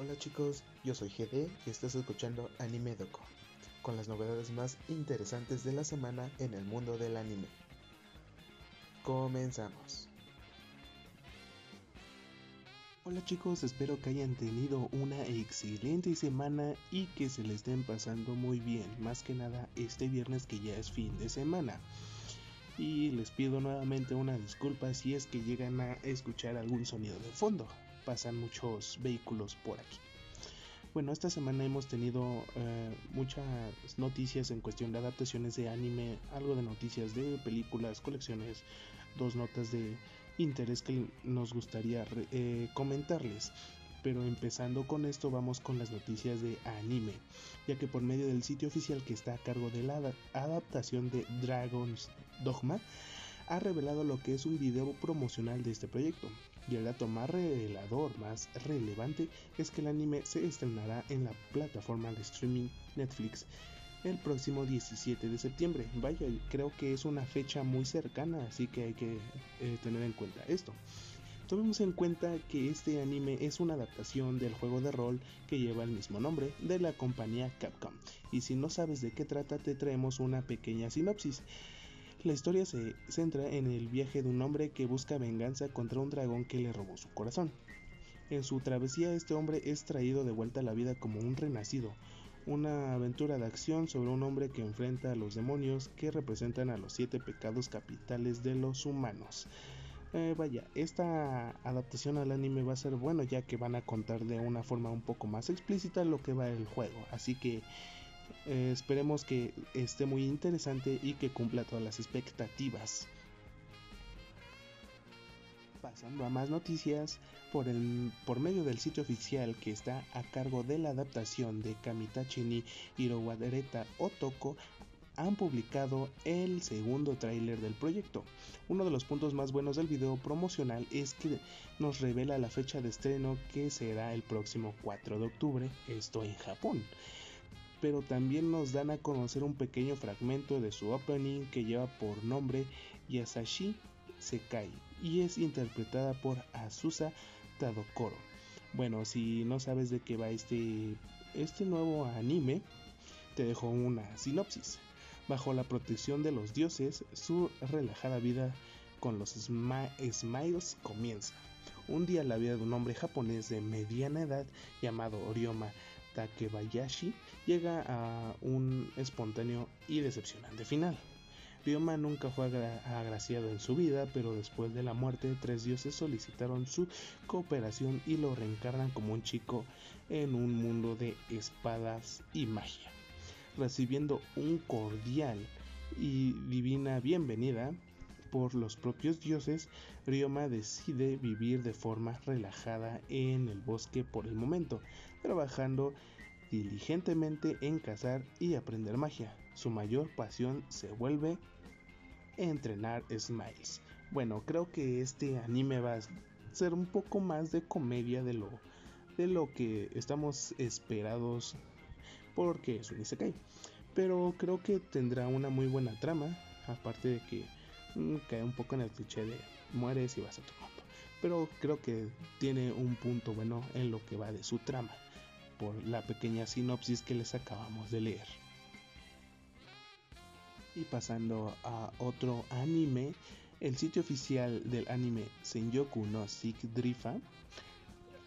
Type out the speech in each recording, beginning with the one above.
Hola chicos, yo soy GD y estás escuchando Anime Doco, con las novedades más interesantes de la semana en el mundo del anime. Comenzamos. Hola chicos, espero que hayan tenido una excelente semana y que se le estén pasando muy bien, más que nada este viernes que ya es fin de semana. Y les pido nuevamente una disculpa si es que llegan a escuchar algún sonido de fondo, pasan muchos vehículos por aquí. Bueno, esta semana hemos tenido eh, muchas noticias en cuestión de adaptaciones de anime, algo de noticias de películas, colecciones, dos notas de interés que nos gustaría eh, comentarles. Pero empezando con esto vamos con las noticias de anime, ya que por medio del sitio oficial que está a cargo de la adaptación de Dragon's Dogma, ha revelado lo que es un video promocional de este proyecto. Y el dato más revelador, más relevante, es que el anime se estrenará en la plataforma de streaming Netflix el próximo 17 de septiembre. Vaya, creo que es una fecha muy cercana, así que hay que eh, tener en cuenta esto. Tomemos en cuenta que este anime es una adaptación del juego de rol que lleva el mismo nombre de la compañía Capcom. Y si no sabes de qué trata, te traemos una pequeña sinopsis. La historia se centra en el viaje de un hombre que busca venganza contra un dragón que le robó su corazón. En su travesía este hombre es traído de vuelta a la vida como un renacido, una aventura de acción sobre un hombre que enfrenta a los demonios que representan a los siete pecados capitales de los humanos. Eh, vaya, esta adaptación al anime va a ser bueno ya que van a contar de una forma un poco más explícita lo que va el juego, así que eh, esperemos que esté muy interesante y que cumpla todas las expectativas. Pasando a más noticias, por, el, por medio del sitio oficial que está a cargo de la adaptación de Kamitachi ni Hirowadereta Otoko, han publicado el segundo tráiler del proyecto. Uno de los puntos más buenos del video promocional es que nos revela la fecha de estreno que será el próximo 4 de octubre, esto en Japón pero también nos dan a conocer un pequeño fragmento de su opening que lleva por nombre Yasashi Sekai y es interpretada por Asusa Tadokoro. Bueno, si no sabes de qué va este, este nuevo anime, te dejo una sinopsis. Bajo la protección de los dioses, su relajada vida con los Smiles comienza. Un día la vida de un hombre japonés de mediana edad llamado Orioma Takebayashi llega a un espontáneo y decepcionante final. Ryoma nunca fue agraciado en su vida, pero después de la muerte, tres dioses solicitaron su cooperación y lo reencarnan como un chico en un mundo de espadas y magia. Recibiendo un cordial y divina bienvenida, por los propios dioses, Ryoma decide vivir de forma relajada en el bosque por el momento, trabajando diligentemente en cazar y aprender magia. Su mayor pasión se vuelve entrenar Smiles. Bueno, creo que este anime va a ser un poco más de comedia de lo, de lo que estamos esperados porque es un Isekai. Pero creo que tendrá una muy buena trama, aparte de que cae un poco en el cliché de mueres y vas a tu mundo. Pero creo que tiene un punto bueno en lo que va de su trama, por la pequeña sinopsis que les acabamos de leer. Y pasando a otro anime, el sitio oficial del anime Senyoku no Drifa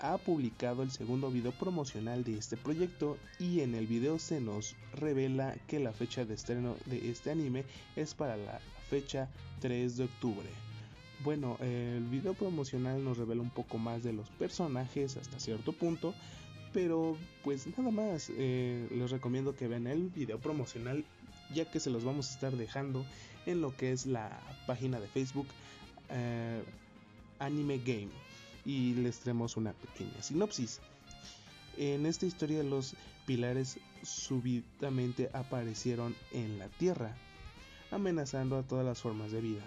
ha publicado el segundo video promocional de este proyecto y en el video se nos revela que la fecha de estreno de este anime es para la fecha 3 de octubre. Bueno, el video promocional nos revela un poco más de los personajes hasta cierto punto, pero pues nada más, eh, les recomiendo que vean el video promocional ya que se los vamos a estar dejando en lo que es la página de Facebook eh, Anime Game y les traemos una pequeña sinopsis. En esta historia los pilares súbitamente aparecieron en la Tierra, amenazando a todas las formas de vida.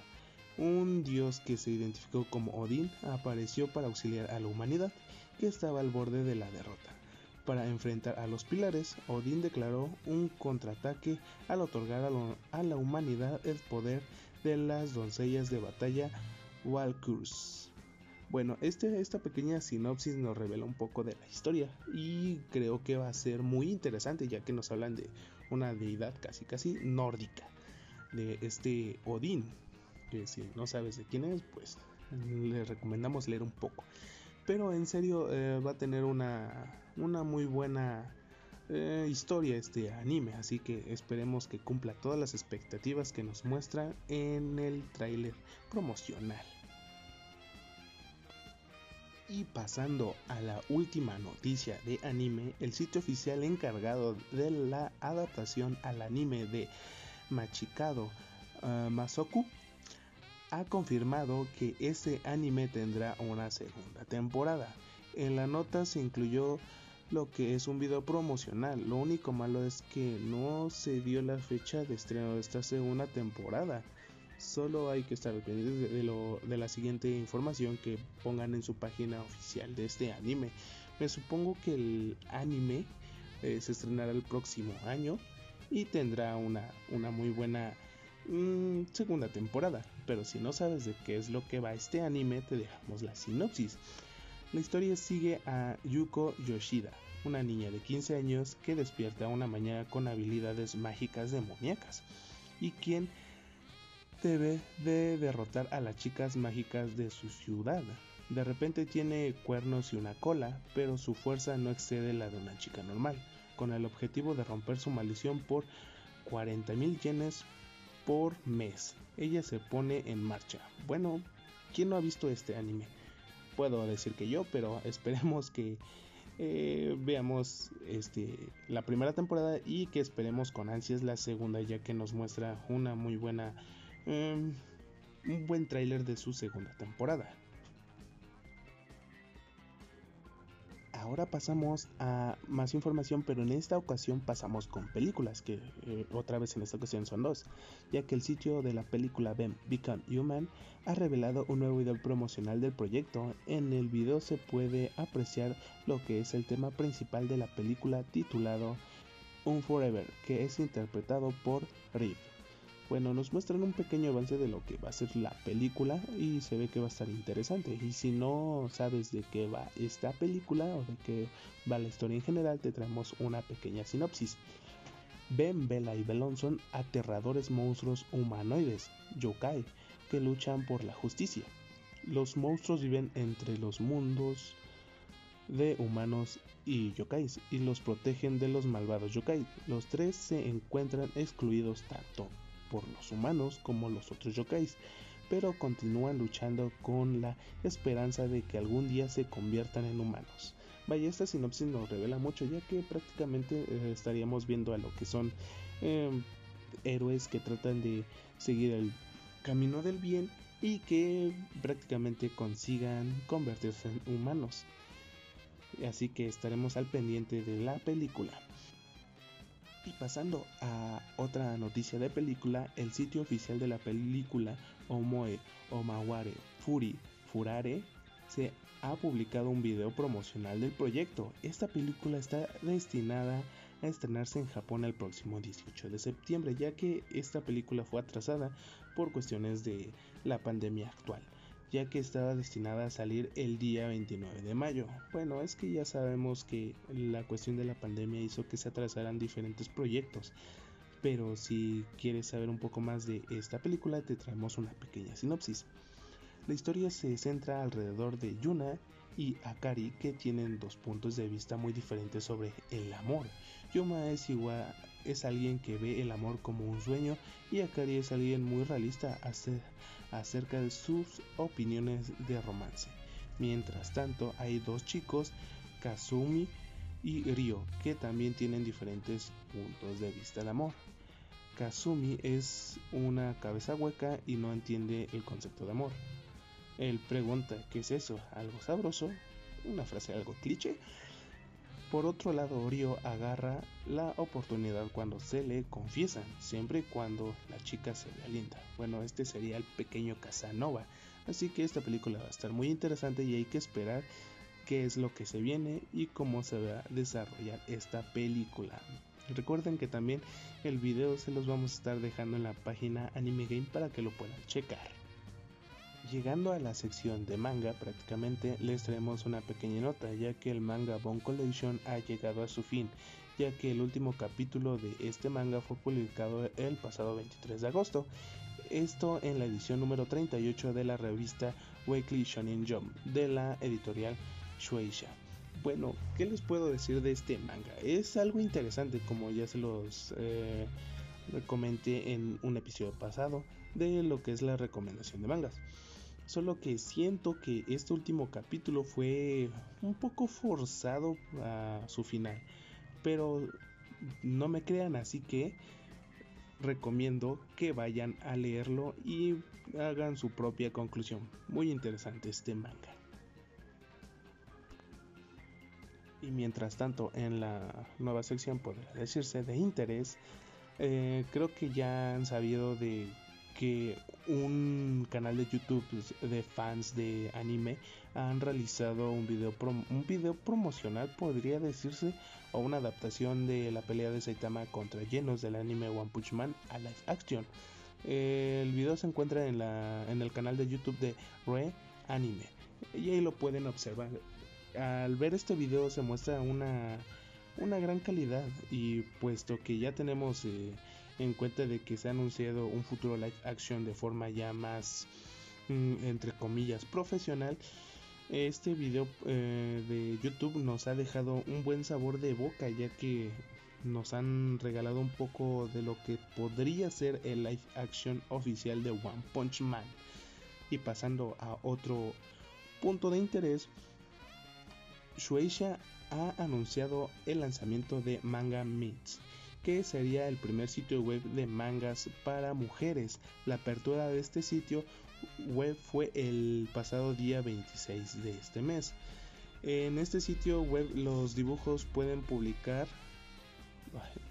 Un dios que se identificó como Odín apareció para auxiliar a la humanidad que estaba al borde de la derrota. Para enfrentar a los pilares, Odín declaró un contraataque al otorgar a, la humanidad el poder de las doncellas de batalla Walkurs Bueno, este, esta pequeña sinopsis nos revela un poco de la historia y creo que va a ser muy interesante ya que nos hablan de una deidad casi casi nórdica, de este Odín, que si no sabes de quién es, pues le recomendamos leer un poco. Pero en serio eh, va a tener una, una muy buena eh, historia este anime, así que esperemos que cumpla todas las expectativas que nos muestra en el tráiler promocional. Y pasando a la última noticia de anime, el sitio oficial encargado de la adaptación al anime de Machikado uh, Masoku ha confirmado que ese anime tendrá una segunda temporada. En la nota se incluyó lo que es un video promocional. Lo único malo es que no se dio la fecha de estreno de esta segunda temporada. Solo hay que estar pendientes de, lo, de la siguiente información que pongan en su página oficial de este anime. Me supongo que el anime eh, se estrenará el próximo año y tendrá una, una muy buena mm, segunda temporada. Pero si no sabes de qué es lo que va este anime, te dejamos la sinopsis. La historia sigue a Yuko Yoshida, una niña de 15 años que despierta una mañana con habilidades mágicas demoníacas y quien debe de derrotar a las chicas mágicas de su ciudad. De repente tiene cuernos y una cola, pero su fuerza no excede la de una chica normal, con el objetivo de romper su maldición por 40 mil yenes por mes. Ella se pone en marcha. Bueno, ¿quién no ha visto este anime? Puedo decir que yo, pero esperemos que eh, veamos este, la primera temporada y que esperemos con ansias la segunda, ya que nos muestra una muy buena Em, un buen tráiler de su segunda temporada. Ahora pasamos a más información, pero en esta ocasión pasamos con películas, que eh, otra vez en esta ocasión son dos, ya que el sitio de la película Ben Become Human ha revelado un nuevo video promocional del proyecto. En el video se puede apreciar lo que es el tema principal de la película titulado Un Forever, que es interpretado por Riff bueno, nos muestran un pequeño avance de lo que va a ser la película y se ve que va a estar interesante. Y si no sabes de qué va esta película o de qué va la historia en general, te traemos una pequeña sinopsis. Ben, Bella y Belon son aterradores monstruos humanoides, yokai, que luchan por la justicia. Los monstruos viven entre los mundos de humanos y yokais y los protegen de los malvados yokai. Los tres se encuentran excluidos tanto por los humanos como los otros yokais, pero continúan luchando con la esperanza de que algún día se conviertan en humanos. Vaya, esta sinopsis nos revela mucho, ya que prácticamente eh, estaríamos viendo a lo que son em, héroes que tratan de seguir el camino del bien y que prácticamente consigan convertirse en humanos. Así que estaremos al pendiente de la película. Y pasando a otra noticia de película, el sitio oficial de la película Omoe Omaware Furi Furare se ha publicado un video promocional del proyecto. Esta película está destinada a estrenarse en Japón el próximo 18 de septiembre, ya que esta película fue atrasada por cuestiones de la pandemia actual ya que estaba destinada a salir el día 29 de mayo. Bueno, es que ya sabemos que la cuestión de la pandemia hizo que se atrasaran diferentes proyectos, pero si quieres saber un poco más de esta película te traemos una pequeña sinopsis. La historia se centra alrededor de Yuna y Akari que tienen dos puntos de vista muy diferentes sobre el amor. Yuma es igual es alguien que ve el amor como un sueño y Akari es alguien muy realista acerca de sus opiniones de romance. Mientras tanto, hay dos chicos, Kazumi y Ryo, que también tienen diferentes puntos de vista del amor. Kazumi es una cabeza hueca y no entiende el concepto de amor. Él pregunta, ¿qué es eso? ¿Algo sabroso? Una frase algo cliché. Por otro lado, Orio agarra la oportunidad cuando se le confiesan, siempre y cuando la chica se le linda. Bueno, este sería el pequeño Casanova. Así que esta película va a estar muy interesante y hay que esperar qué es lo que se viene y cómo se va a desarrollar esta película. Recuerden que también el video se los vamos a estar dejando en la página Anime Game para que lo puedan checar. Llegando a la sección de manga, prácticamente les traemos una pequeña nota, ya que el manga Bone Collection ha llegado a su fin, ya que el último capítulo de este manga fue publicado el pasado 23 de agosto. Esto en la edición número 38 de la revista Weekly Shonen Jump de la editorial Shueisha. Bueno, ¿qué les puedo decir de este manga? Es algo interesante, como ya se los eh, comenté en un episodio pasado de lo que es la recomendación de mangas. Solo que siento que este último capítulo fue un poco forzado a su final. Pero no me crean, así que recomiendo que vayan a leerlo y hagan su propia conclusión. Muy interesante este manga. Y mientras tanto, en la nueva sección, podría decirse de interés, eh, creo que ya han sabido de que un canal de YouTube pues, de fans de anime han realizado un video, un video promocional, podría decirse, o una adaptación de la pelea de Saitama contra llenos del anime One Punch Man a live action. el video se encuentra en, la, en el canal de YouTube de Re Anime y ahí lo pueden observar. Al ver este video se muestra una, una gran calidad y puesto que ya tenemos eh, en cuenta de que se ha anunciado un futuro live action de forma ya más mm, entre comillas profesional este video eh, de YouTube nos ha dejado un buen sabor de boca ya que nos han regalado un poco de lo que podría ser el live action oficial de One Punch Man. Y pasando a otro punto de interés Shueisha ha anunciado el lanzamiento de Manga Meets que sería el primer sitio web de mangas para mujeres. La apertura de este sitio web fue el pasado día 26 de este mes. En este sitio web los dibujos pueden publicar,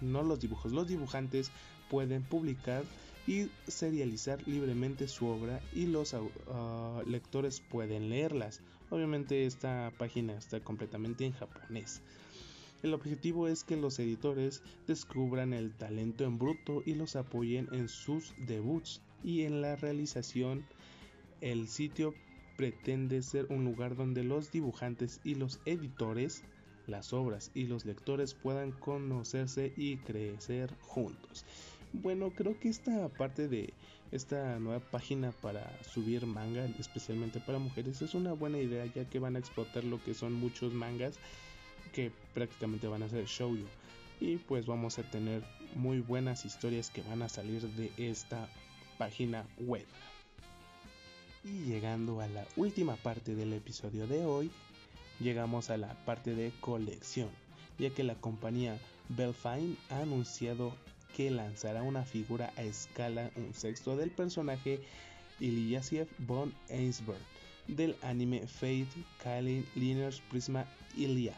no los dibujos, los dibujantes pueden publicar y serializar libremente su obra y los ah, lectores pueden leerlas. Obviamente esta página está completamente en japonés. El objetivo es que los editores descubran el talento en bruto y los apoyen en sus debuts y en la realización. El sitio pretende ser un lugar donde los dibujantes y los editores, las obras y los lectores puedan conocerse y crecer juntos. Bueno, creo que esta parte de esta nueva página para subir manga, especialmente para mujeres, es una buena idea ya que van a explotar lo que son muchos mangas que prácticamente van a ser shoujo y pues vamos a tener muy buenas historias que van a salir de esta página web. Y llegando a la última parte del episodio de hoy, llegamos a la parte de colección, ya que la compañía Belfine ha anunciado que lanzará una figura a escala un sexto del personaje Ilyasiev von Einsberg del anime Fate Kalin Liners Prisma Ilya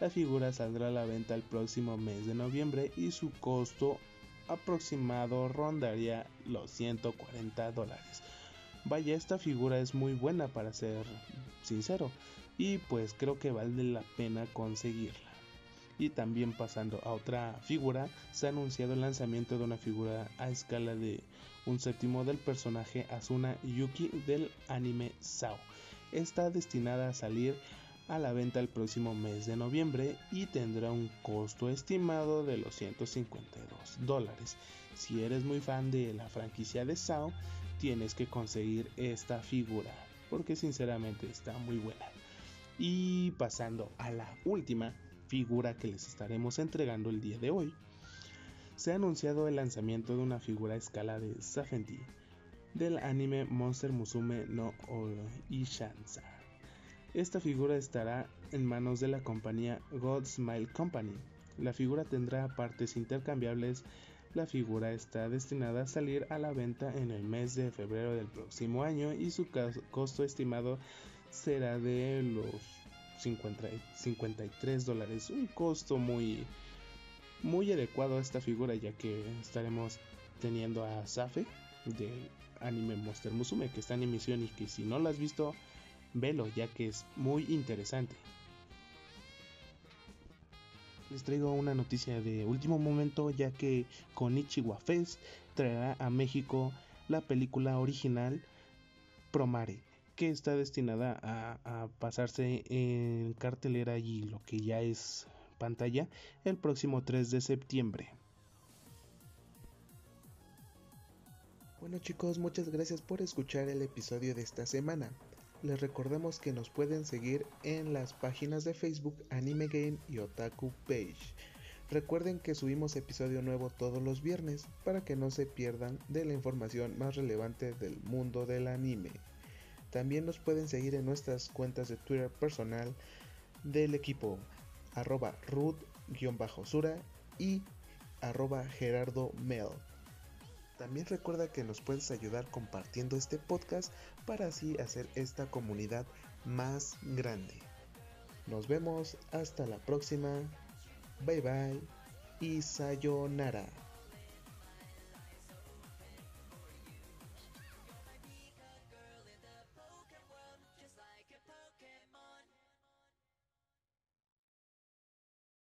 la figura saldrá a la venta el próximo mes de noviembre y su costo aproximado rondaría los 140 dólares. Vaya, esta figura es muy buena para ser sincero y pues creo que vale la pena conseguirla. Y también pasando a otra figura, se ha anunciado el lanzamiento de una figura a escala de un séptimo del personaje Asuna Yuki del anime Sao. Está destinada a salir a la venta el próximo mes de noviembre y tendrá un costo estimado de los 152 dólares. Si eres muy fan de la franquicia de Sao, tienes que conseguir esta figura porque sinceramente está muy buena. Y pasando a la última figura que les estaremos entregando el día de hoy, se ha anunciado el lanzamiento de una figura a escala de Safenti del anime Monster Musume no Ishansa esta figura estará en manos de la compañía God Smile Company. La figura tendrá partes intercambiables. La figura está destinada a salir a la venta en el mes de febrero del próximo año y su costo estimado será de los 53 dólares. Un costo muy, muy adecuado a esta figura ya que estaremos teniendo a Safe del anime Monster Musume que está en emisión y que si no lo has visto velo ya que es muy interesante. Les traigo una noticia de último momento ya que Konichiwa Fest traerá a México la película original Promare, que está destinada a, pasarse en cartelera y lo que ya es pantalla el próximo 3 de septiembre. Bueno chicos, muchas gracias por escuchar el episodio de esta semana. Les recordamos que nos pueden seguir en las páginas de Facebook Anime Game y Otaku Page. Recuerden que subimos episodio nuevo todos los viernes para que no se pierdan de la información más relevante del mundo del anime. También nos pueden seguir en nuestras cuentas de Twitter personal del equipo arroba root-sura y arroba gerardo mel. También recuerda que nos puedes ayudar compartiendo este podcast para así hacer esta comunidad más grande. Nos vemos hasta la próxima. Bye bye y sayonara.